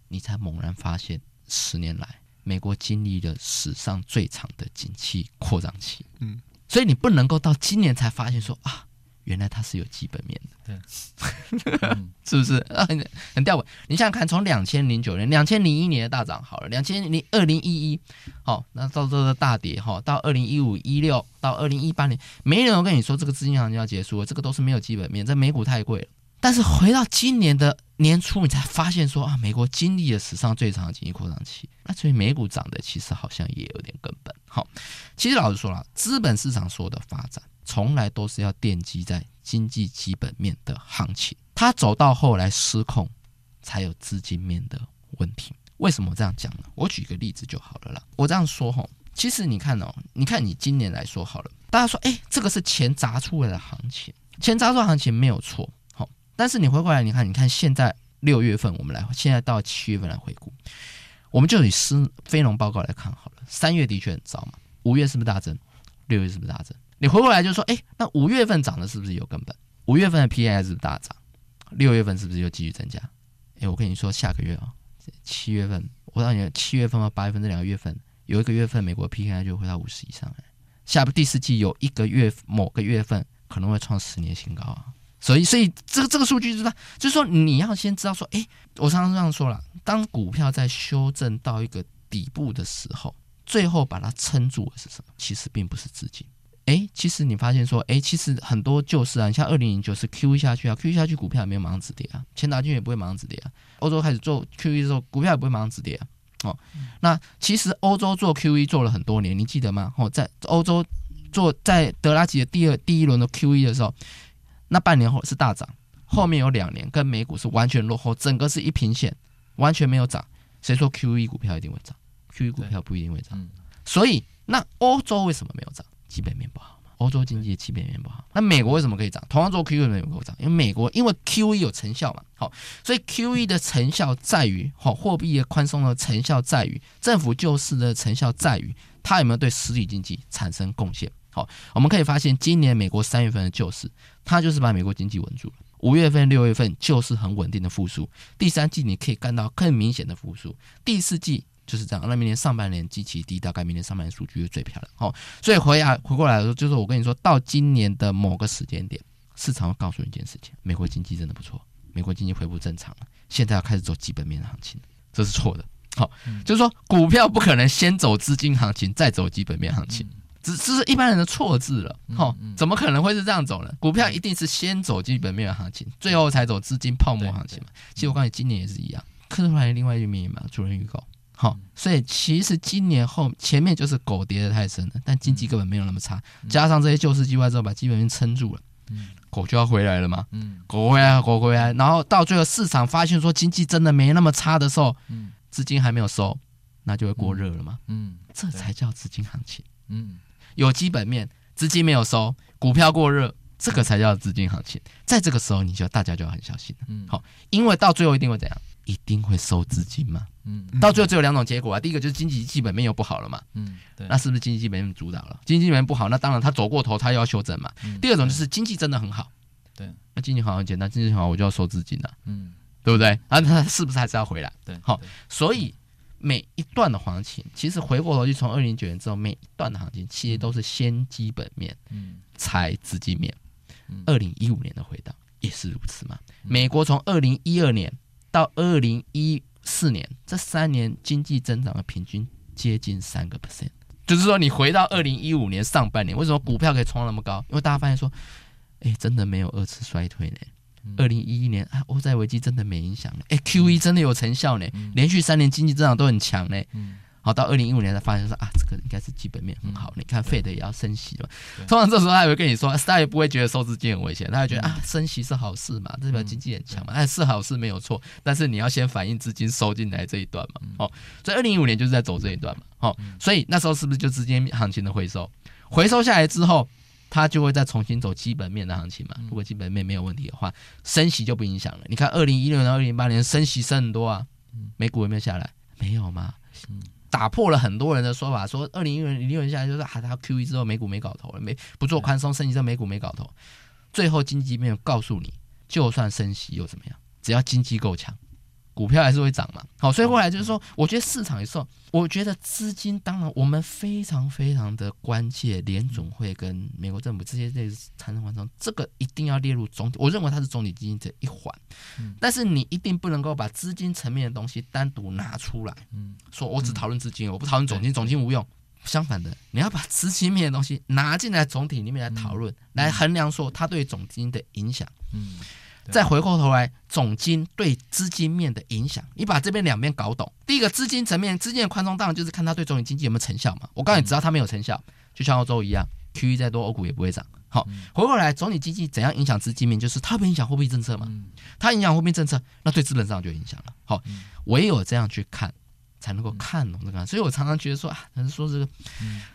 你才猛然发现，十年来美国经历了史上最长的景气扩张期。嗯，所以你不能够到今年才发现说啊。原来它是有基本面的，对，是不是啊？很很吊诡。你想想看，从两千零九年、两千零一年的大涨好了，两千零二零一一，好，那到这个大跌哈，到二零一五一六到二零一八年，没人跟你说这个资金行情要结束了，这个都是没有基本面，这美股太贵了。但是回到今年的年初，你才发现说啊，美国经历了史上最长的经济扩张期，那所以美股涨的其实好像也有点根本。好，其实老实说了，资本市场所有的发展。从来都是要奠基在经济基本面的行情，它走到后来失控，才有资金面的问题。为什么这样讲呢？我举个例子就好了啦。我这样说哈，其实你看哦，你看你今年来说好了，大家说，哎，这个是钱砸出来的行情，钱砸出行情没有错，好，但是你回过来，你看，你看现在六月份，我们来，现在到七月份来回顾，我们就以斯非农报告来看好了，三月的确很糟嘛，五月是不是大增？六月是不是大增？你回过来就说，哎，那五月份涨的是不是有根本？五月份的 PPI 是大涨？六月份是不是又继续增加？哎，我跟你说，下个月啊，七月份，我告诉你，七月份和八月份这两个月份，有一个月份美国 PPI 就会到五十以上。哎，下不第四季有一个月某个月份可能会创十年新高啊。所以，所以这个这个数据知道，就是说你要先知道说，哎，我常常这样说了，当股票在修正到一个底部的时候，最后把它撑住的是什么？其实并不是资金。哎，其实你发现说，哎，其实很多就是啊，你像二零零九是 QE 下去啊，QE 下去股票也没有马上止跌啊，钱大军也不会马上止跌啊。欧洲开始做 QE 的时候，股票也不会马上止跌啊。哦，那其实欧洲做 QE 做了很多年，你记得吗？哦，在欧洲做在德拉吉的第二第一轮的 QE 的时候，那半年后是大涨，后面有两年跟美股是完全落后，整个是一平线，完全没有涨。谁说 QE 股票一定会涨？QE 股票不一定会涨。所以那欧洲为什么没有涨？基本面不好嘛，欧洲经济的基本面不好。那美国为什么可以涨？同样做 QE 美国涨，因为美国因为 QE 有成效嘛，好，所以 QE 的成效在于，好，货币的宽松的成效在于，政府救市的成效在于，它有没有对实体经济产生贡献？好，我们可以发现，今年美国三月份的救市，它就是把美国经济稳住了。五月份、六月份就是很稳定的复苏，第三季你可以看到更明显的复苏，第四季就是这样。那明年上半年基期低，大概明年上半年数据会最漂亮。好，所以回啊回过来的时候，就是我跟你说到今年的某个时间点，市场会告诉你一件事情：美国经济真的不错，美国经济恢复正常了，现在要开始走基本面的行情，这是错的。好，就是说股票不可能先走资金行情，再走基本面行情。只这是一般人的错字了，哈，怎么可能会是这样走呢？股票一定是先走基本面的行情，最后才走资金泡沫行情嘛。其实我告诉你，今年也是一样，看出来另外一面嘛，主人预告，好，所以其实今年后前面就是狗跌得太深了，但经济根本没有那么差，加上这些救市计划之后，把基本面撑住了，狗就要回来了嘛，嗯。狗回来，狗回来，然后到最后市场发现说经济真的没那么差的时候，资金还没有收，那就会过热了嘛，嗯，这才叫资金行情，嗯。有基本面，资金没有收，股票过热，这个才叫资金行情。在这个时候，你就大家就要很小心了。嗯，好，因为到最后一定会怎样？一定会收资金嘛。嗯，到最后只有两种结果啊。第一个就是经济基本面又不好了嘛。嗯，对。那是不是经济基本面主导了？经济基本面不好，那当然他走过头，他又要修正嘛。第二种就是经济真的很好。对。那经济好很简单，经济很好我就要收资金了。嗯，对不对？啊，他是不是还是要回来？对。好，所以。每一段的行情，其实回过头去，从二零零九年之后，每一段的行情其实都是先基本面，嗯，才资金面。二零一五年的回档也是如此嘛？美国从二零一二年到二零一四年这三年经济增长的平均接近三个 percent，就是说你回到二零一五年上半年，为什么股票可以冲那么高？因为大家发现说，哎，真的没有二次衰退呢。二零一一年啊，欧债危机真的没影响呢。哎，QE 真的有成效呢，连续三年经济增长都很强呢。好，到二零一五年才发现说啊，这个应该是基本面很好。你看，Fed 也要升息了。通常这时候他也会跟你说，他也不会觉得收资金很危险，他会觉得啊，升息是好事嘛，代表经济很强嘛，哎，是好事没有错。但是你要先反映资金收进来这一段嘛。哦，所以二零一五年就是在走这一段嘛。哦，所以那时候是不是就资金行情的回收？回收下来之后。它就会再重新走基本面的行情嘛。如果基本面没有问题的话，升息就不影响了。你看，二零一六年到二零一八年升息升很多啊，美股有没有下来？没有嘛。打破了很多人的说法，说二零一六年下来就是还他 QE 之后美股没搞头了，没不做宽松升级之后美股没搞头。最后经济没有告诉你，就算升息又怎么样？只要经济够强。股票还是会涨嘛？好，所以后来就是说，我觉得市场也是，我觉得资金当然我们非常非常的关切联总会跟美国政府这些这产生缓冲，这个一定要列入总体，我认为它是总体基金的一环。但是你一定不能够把资金层面的东西单独拿出来，嗯说我只讨论资金，我不讨论总金，总金无用。相反的，你要把资金面的东西拿进来总体里面来讨论，来衡量说它对总金的影响。嗯。再回过头来，总经对资金面的影响，你把这边两边搞懂。第一个资金层面，资金的宽松当然就是看它对总体经济有没有成效嘛。我告诉你，只要它没有成效，就像欧洲一样，QE 再多，欧股也不会涨。好，回过来，总体经济怎样影响资金面？就是它不影响货币政策嘛。它影响货币政策，那对资本市场就影响了。好，唯有这样去看，才能够看懂这个。所以我常常觉得说啊，人说这个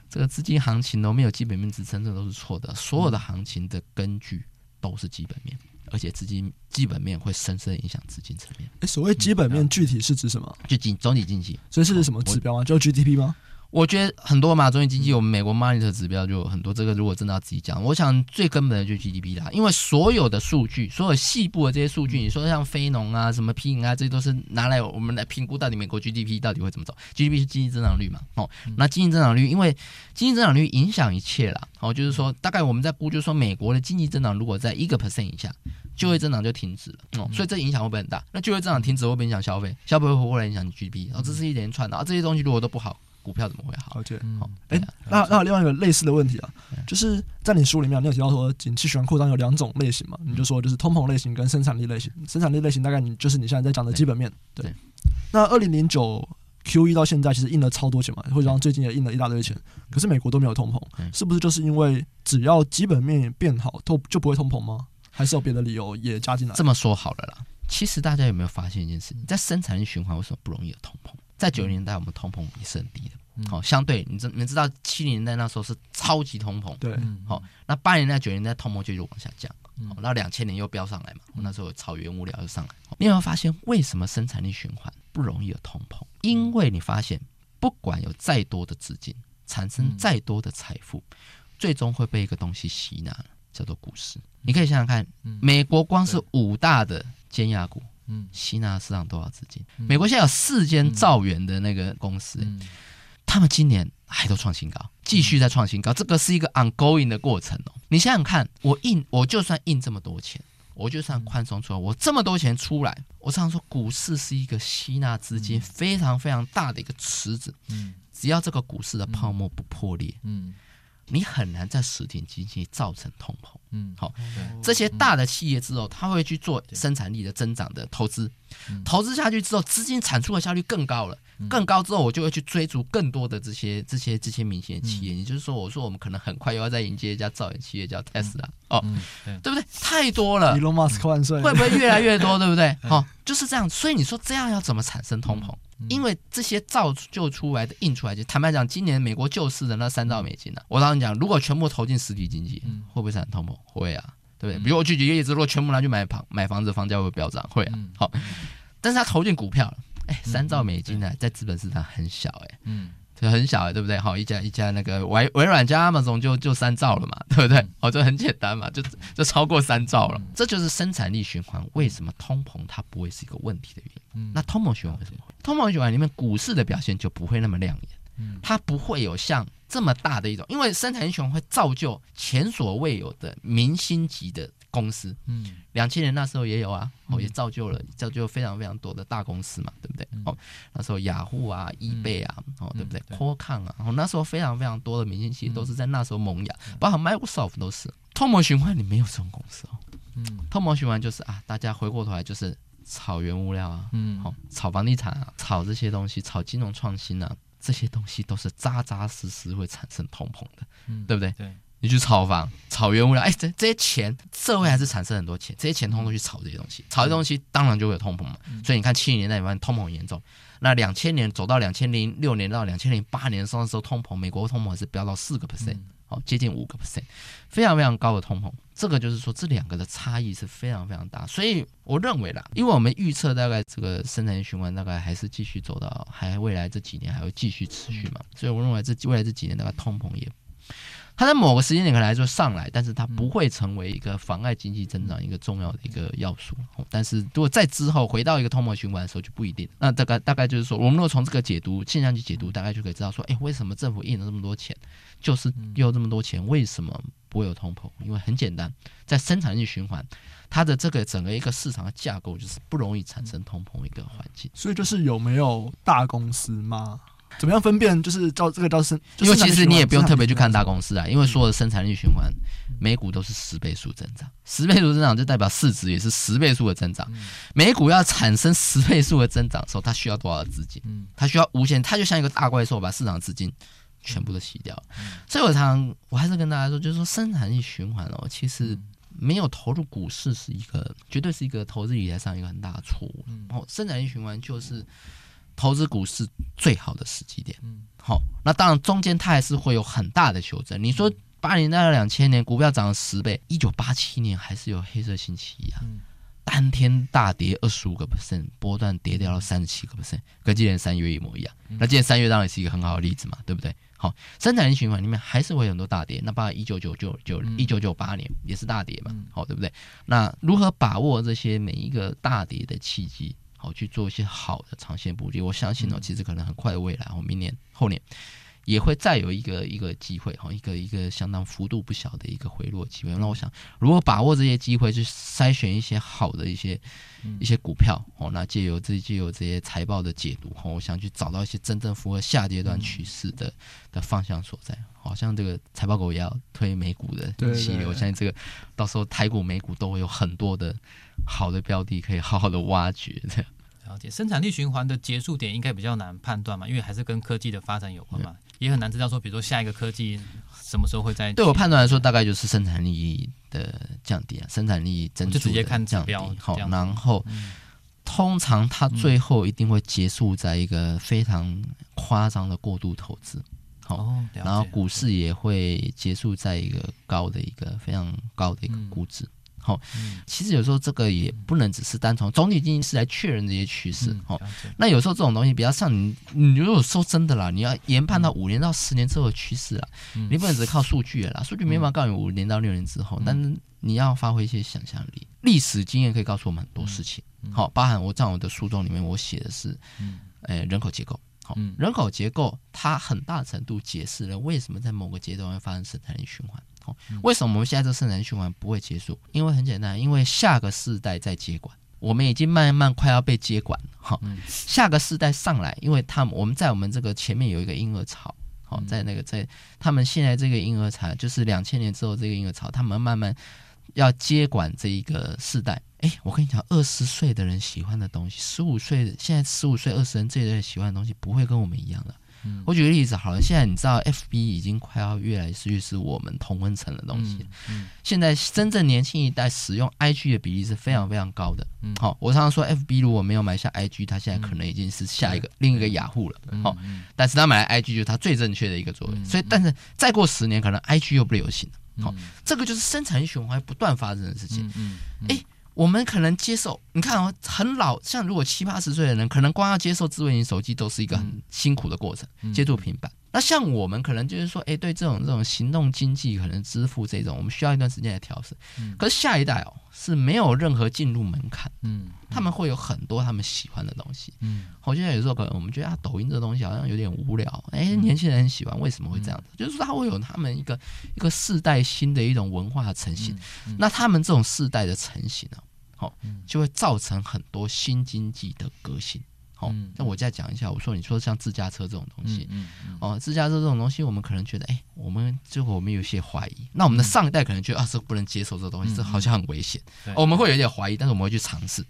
这个资金行情都没有基本面支撑，这都是错的。所有的行情的根据都是基本面。而且资金基本面会深深影响资金层面。哎，所谓基本面具体是指什么？就经总体经济，所以是什么指标啊？就 GDP 吗？我觉得很多嘛，总体经济，我们美国 monitor 指标就有很多。这个如果真的要自己讲，我想最根本的就是 GDP 啦。因为所有的数据，所有细部的这些数据，你说像非农啊、什么 PMI 啊，这些都是拿来我们来评估到底美国 GDP 到底会怎么走。GDP 是经济增长率嘛？哦，那经济增长率，因为经济增长率影响一切啦。哦，就是说大概我们在估，就是说美国的经济增长如果在一个 percent 以下，就业增长就停止了。哦，所以这影响会不会很大？那就业增长停止会不会影响消费？消费会不会影响 GDP？然后这是一连串的啊，这些东西如果都不好。股票怎么会好？对，好，哎，那那另外一个类似的问题啊，就是在你书里面，你有提到说，景气循环扩张有两种类型嘛？你就说就是通膨类型跟生产力类型。生产力类型大概你就是你现在在讲的基本面。对。那二零零九 Q 一到现在其实印了超多钱嘛，或者说最近也印了一大堆钱，可是美国都没有通膨，是不是就是因为只要基本面变好，都就不会通膨吗？还是有别的理由也加进来？这么说好了啦，其实大家有没有发现一件事情，在生产力循环为什么不容易有通膨？在九零年代，我们通膨也是很低的，好，相对你知你们知道七零年代那时候是超级通膨，对，好，那八零年代九零年代通膨就又往下降，好，那两千年又飙上来嘛，那时候草原物料又上来，你有没有发现为什么生产力循环不容易有通膨？因为你发现不管有再多的资金，产生再多的财富，最终会被一个东西吸纳，叫做股市。你可以想想看，美国光是五大的尖牙股。嗯，吸纳市场多少资金？美国现在有四间造元的那个公司，嗯嗯、他们今年还都创新高，继续在创新高。这个是一个 ongoing 的过程哦。你想想看，我印，我就算印这么多钱，我就算宽松出来，我这么多钱出来，我常说股市是一个吸纳资金非常非常大的一个池子。嗯，只要这个股市的泡沫不破裂，嗯。你很难在实体经济造成通膨，嗯，好，这些大的企业之后，他会去做生产力的增长的投资，投资下去之后，资金产出的效率更高了，更高之后，我就会去追逐更多的这些这些这些明星的企业。也就是说，我说我们可能很快又要再迎接一家造园企业叫 Tesla，哦，对不对？太多了，Elon Musk 万岁，会不会越来越多？对不对？好，就是这样。所以你说这样要怎么产生通膨？因为这些造就出来的印出来就坦白讲，今年美国救市的那三兆美金呢、啊，我当时讲，如果全部投进实体经济，会不会产生通膨？会啊，对不对？比如我举举例子，如果全部拿去买房买房子，房价会飙涨？会啊。好，但是他投进股票了，哎，三兆美金呢，在资本市场很小，哎，嗯。就很小，对不对？好，一家一家那个微微软加 Amazon 就就三兆了嘛，对不对？哦，就很简单嘛，就就超过三兆了。这就是生产力循环，为什么通膨它不会是一个问题的原因？那通膨循环为什么？通膨循环里面股市的表现就不会那么亮眼，它不会有像这么大的一种，因为生产力循环会造就前所未有的明星级的。公司，嗯，两千年那时候也有啊，哦，也造就了造就非常非常多的大公司嘛，对不对？哦，那时候雅虎啊、eBay 啊，哦，对不对？Qualcomm 啊，哦，那时候非常非常多的明星其实都是在那时候萌芽，包括 Microsoft 都是。通模循环里没有这种公司。哦，嗯，通模循环就是啊，大家回过头来就是炒原物料啊，嗯，好，炒房地产啊，炒这些东西，炒金融创新啊，这些东西都是扎扎实实会产生通膨的，嗯，对不对？对。你去炒房、炒原物料，哎，这这些钱，社会还是产生很多钱，这些钱通通去炒这些东西，炒这些东西当然就会有通膨嘛。所以你看七零年代里面通膨很严重，那两千年走到两千零六年到两千零八年的时候，通膨美国通膨还是飙到四个 percent，好，接近五个 percent，非常非常高的通膨。这个就是说这两个的差异是非常非常大。所以我认为啦，因为我们预测大概这个生产循环大概还是继续走到，还未来这几年还会继续持续嘛。所以我认为这未来这几年大概通膨也。它在某个时间点可能来说上来，但是它不会成为一个妨碍经济增长一个重要的一个要素。但是如果在之后回到一个通膨循环的时候就不一定。那大概大概就是说，我们如果从这个解读现象去解读，大概就可以知道说，哎，为什么政府印了这么多钱，就是有这么多钱，为什么不会有通膨？因为很简单，在生产力循环，它的这个整个一个市场的架构就是不容易产生通膨一个环境。所以就是有没有大公司吗？怎么样分辨？就是叫这个叫生，因为其实你也不用特别去看大公司啊，因为所有的生产力循环，美股都是十倍数增长，十倍数增长就代表市值也是十倍数的增长。美股要产生十倍数的增长的时候，它需要多少资金？它需要无限，它就像一个大怪兽，把市场资金全部都洗掉。所以我常常我还是跟大家说，就是说生产力循环哦，其实没有投入股市是一个绝对是一个投资理财上一个很大的错误。然后，生产力循环就是。投资股市最好的时机点，嗯，好，那当然中间它还是会有很大的修正。你说八零年代到两千年股票涨了十倍，一九八七年还是有黑色星期一啊，当天大跌二十五个 percent，波段跌掉了三十七个 percent，跟今年三月一模一样。那今年三月当然也是一个很好的例子嘛，对不对？好，生产力循环里面还是会有很多大跌。那包括一九九九九一九九八年也是大跌嘛，好，对不对？那如何把握这些每一个大跌的契机？好，去做一些好的长线布局，我相信哦，其实可能很快的未来，我明年后年也会再有一个一个机会，哈，一个一个相当幅度不小的一个回落机会。那我想，如果把握这些机会，去筛选一些好的一些一些股票，哦，那借由这借由这些财报的解读，哈，我想去找到一些真正符合下阶段趋势的的方向所在。好像这个财报狗也要推美股的系列，我相信这个到时候台股、美股都会有很多的。好的标的可以好好的挖掘，这样了解。生产力循环的结束点应该比较难判断嘛，因为还是跟科技的发展有关嘛，也很难知道说，比如说下一个科技什么时候会在。对我判断来说，大概就是生产力的降低啊，生产力增就直接看降标好，然后通常它最后一定会结束在一个非常夸张的过度投资，好、哦，然后股市也会结束在一个高的一个非常高的一个估值。嗯好，其实有时候这个也不能只是单从总体经济是来确认这些趋势。好，那有时候这种东西比较像你，你如果说真的啦，你要研判到五年到十年之后的趋势啊，你不能只靠数据啦，数据没办法告诉你五年到六年之后，但是你要发挥一些想象力，历史经验可以告诉我们很多事情。好，包含我在我的书中里面我写的是，呃，人口结构。好，人口结构它很大程度解释了为什么在某个阶段会发生生产力循环。为什么我们现在这个生产循环不会结束？因为很简单，因为下个世代在接管，我们已经慢慢快要被接管了。好，下个世代上来，因为他们我们在我们这个前面有一个婴儿潮，好，在那个在他们现在这个婴儿潮，就是两千年之后这个婴儿潮，他们慢慢要接管这一个世代。哎，我跟你讲，二十岁的人喜欢的东西，十五岁现在十五岁二十人这一代喜欢的东西，不会跟我们一样的。我举个例子好了，现在你知道 FB 已经快要越来越是我们同温层的东西。现在真正年轻一代使用 IG 的比例是非常非常高的。好，我常常说 FB 如果没有买下 IG，它现在可能已经是下一个另一个雅虎了。好，但是他买来 IG 就是他最正确的一个作为。所以，但是再过十年，可能 IG 又不流行了。好，这个就是生产循环不断发生的事情。嗯哎。我们可能接受，你看哦，很老，像如果七八十岁的人，可能光要接受智慧型手机都是一个很辛苦的过程，接触平板。那像我们可能就是说，哎，对这种这种行动经济，可能支付这种，我们需要一段时间来调适。可是下一代哦，是没有任何进入门槛，嗯，他们会有很多他们喜欢的东西，嗯，好像有时候可能我们觉得啊，抖音这东西好像有点无聊，哎，年轻人很喜欢，为什么会这样子？就是说他会有他们一个一个世代新的一种文化的成型，那他们这种世代的成型呢？好，就会造成很多新经济的革新。好，那我再讲一下，我说你说像自驾车这种东西，哦，自驾车这种东西，我们可能觉得，哎，我们最后我们有些怀疑。那我们的上一代可能觉得啊，这不能接受这东西，这好像很危险。我们会有一点怀疑，但是我们会去尝试。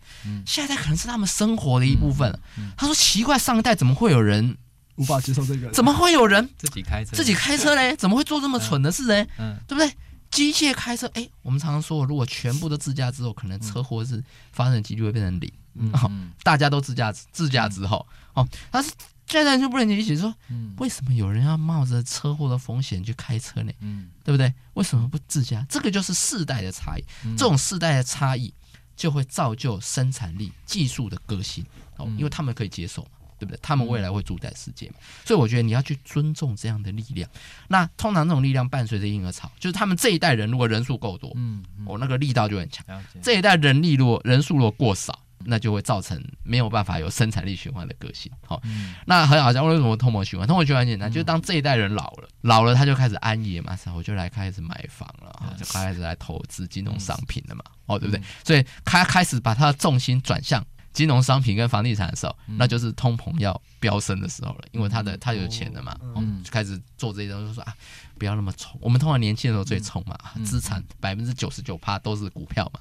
下一代可能是他们生活的一部分。他说奇怪，上一代怎么会有人无法接受这个？怎么会有人自己开车？自己开车嘞？怎么会做这么蠢的事嘞？嗯，对不对？机械开车，哎，我们常常说，如果全部都自驾之后，可能车祸是发生的几率会变成零。嗯，好，大家都自驾自驾之后，哦，但是现在就不能理解说，为什么有人要冒着车祸的风险去开车呢？嗯，对不对？为什么不自驾？这个就是世代的差异，这种世代的差异就会造就生产力、技术的革新。哦，因为他们可以接受。对不对？他们未来会主宰世界嘛，所以我觉得你要去尊重这样的力量。那通常这种力量伴随着婴儿潮，就是他们这一代人如果人数够多，嗯，我那个力道就很强。这一代人力如果人数如果过少，那就会造成没有办法有生产力循环的个性。好，那很好像为什么通膨循环？通膨循环很简单，就是当这一代人老了，老了他就开始安逸嘛，然后就来开始买房了，就开始来投资金融商品了嘛，哦，对不对？所以他开始把他的重心转向。金融商品跟房地产的时候，那就是通膨要飙升的时候了，因为他的他有钱了嘛，嗯，就开始做这些东西，就说啊，不要那么冲。我们通常年轻的时候最冲嘛，资产百分之九十九趴都是股票嘛。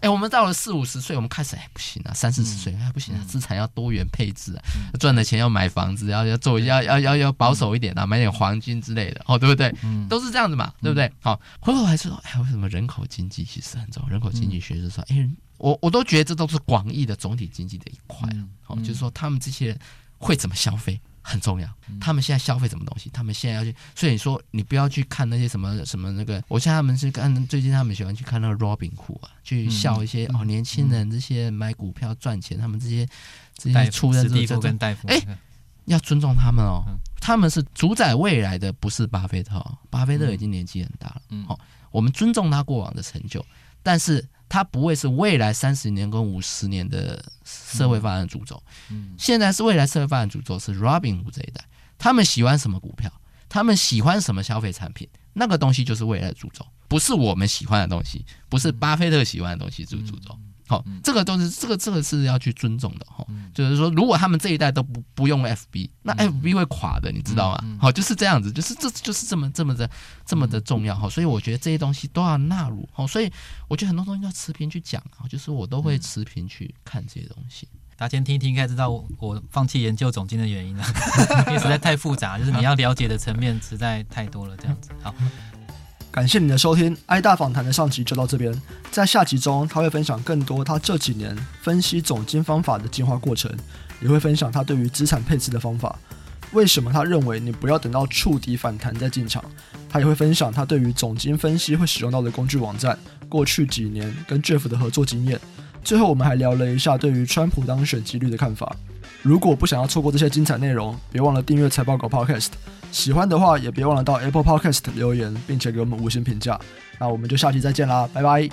哎，我们到了四五十岁，我们开始哎不行啊，三四十岁哎不行啊，资产要多元配置啊，赚的钱要买房子，要要做要要要要保守一点啊，买点黄金之类的，哦，对不对？都是这样子嘛，对不对？好，回头还是说，哎，为什么人口经济其实很重要？人口经济学是说，哎。我我都觉得这都是广义的总体经济的一块，好，就是说他们这些人会怎么消费很重要。他们现在消费什么东西？他们现在要去，所以你说你不要去看那些什么什么那个，我现在他们是看最近他们喜欢去看那个 Robinhood 啊，去笑一些哦年轻人这些买股票赚钱，他们这些这些出的这这这，哎，要尊重他们哦，他们是主宰未来的，不是巴菲特，哦巴菲特已经年纪很大了，好，我们尊重他过往的成就，但是。它不会是未来三十年跟五十年的社会发展主轴，嗯，现在是未来社会发展主轴是 Robinhood 这一代，他们喜欢什么股票，他们喜欢什么消费产品，那个东西就是未来的主轴，不是我们喜欢的东西，不是巴菲特喜欢的东西，是主轴。好，这个都是这个这个是要去尊重的哈。就是说，如果他们这一代都不不用 FB，那 FB 会垮的，你知道吗？好，就是这样子，就是这就是这么这么的这么的重要哈。所以我觉得这些东西都要纳入。好，所以我觉得很多东西要持平去讲啊，就是我都会持平去看这些东西。大家先听一听，应该知道我我放弃研究总经的原因了，因为实在太复杂，就是你要了解的层面实在太多了，这样子。好。感谢你的收听，艾大访谈的上集就到这边。在下集中，他会分享更多他这几年分析总经方法的进化过程，也会分享他对于资产配置的方法。为什么他认为你不要等到触底反弹再进场？他也会分享他对于总经分析会使用到的工具网站，过去几年跟 Jeff 的合作经验。最后，我们还聊了一下对于川普当选几率的看法。如果不想要错过这些精彩内容别忘了订阅财报狗 podcast 喜欢的话也别忘了到 apple podcast 留言并且给我们五星评价。那我们就下期再见啦拜拜。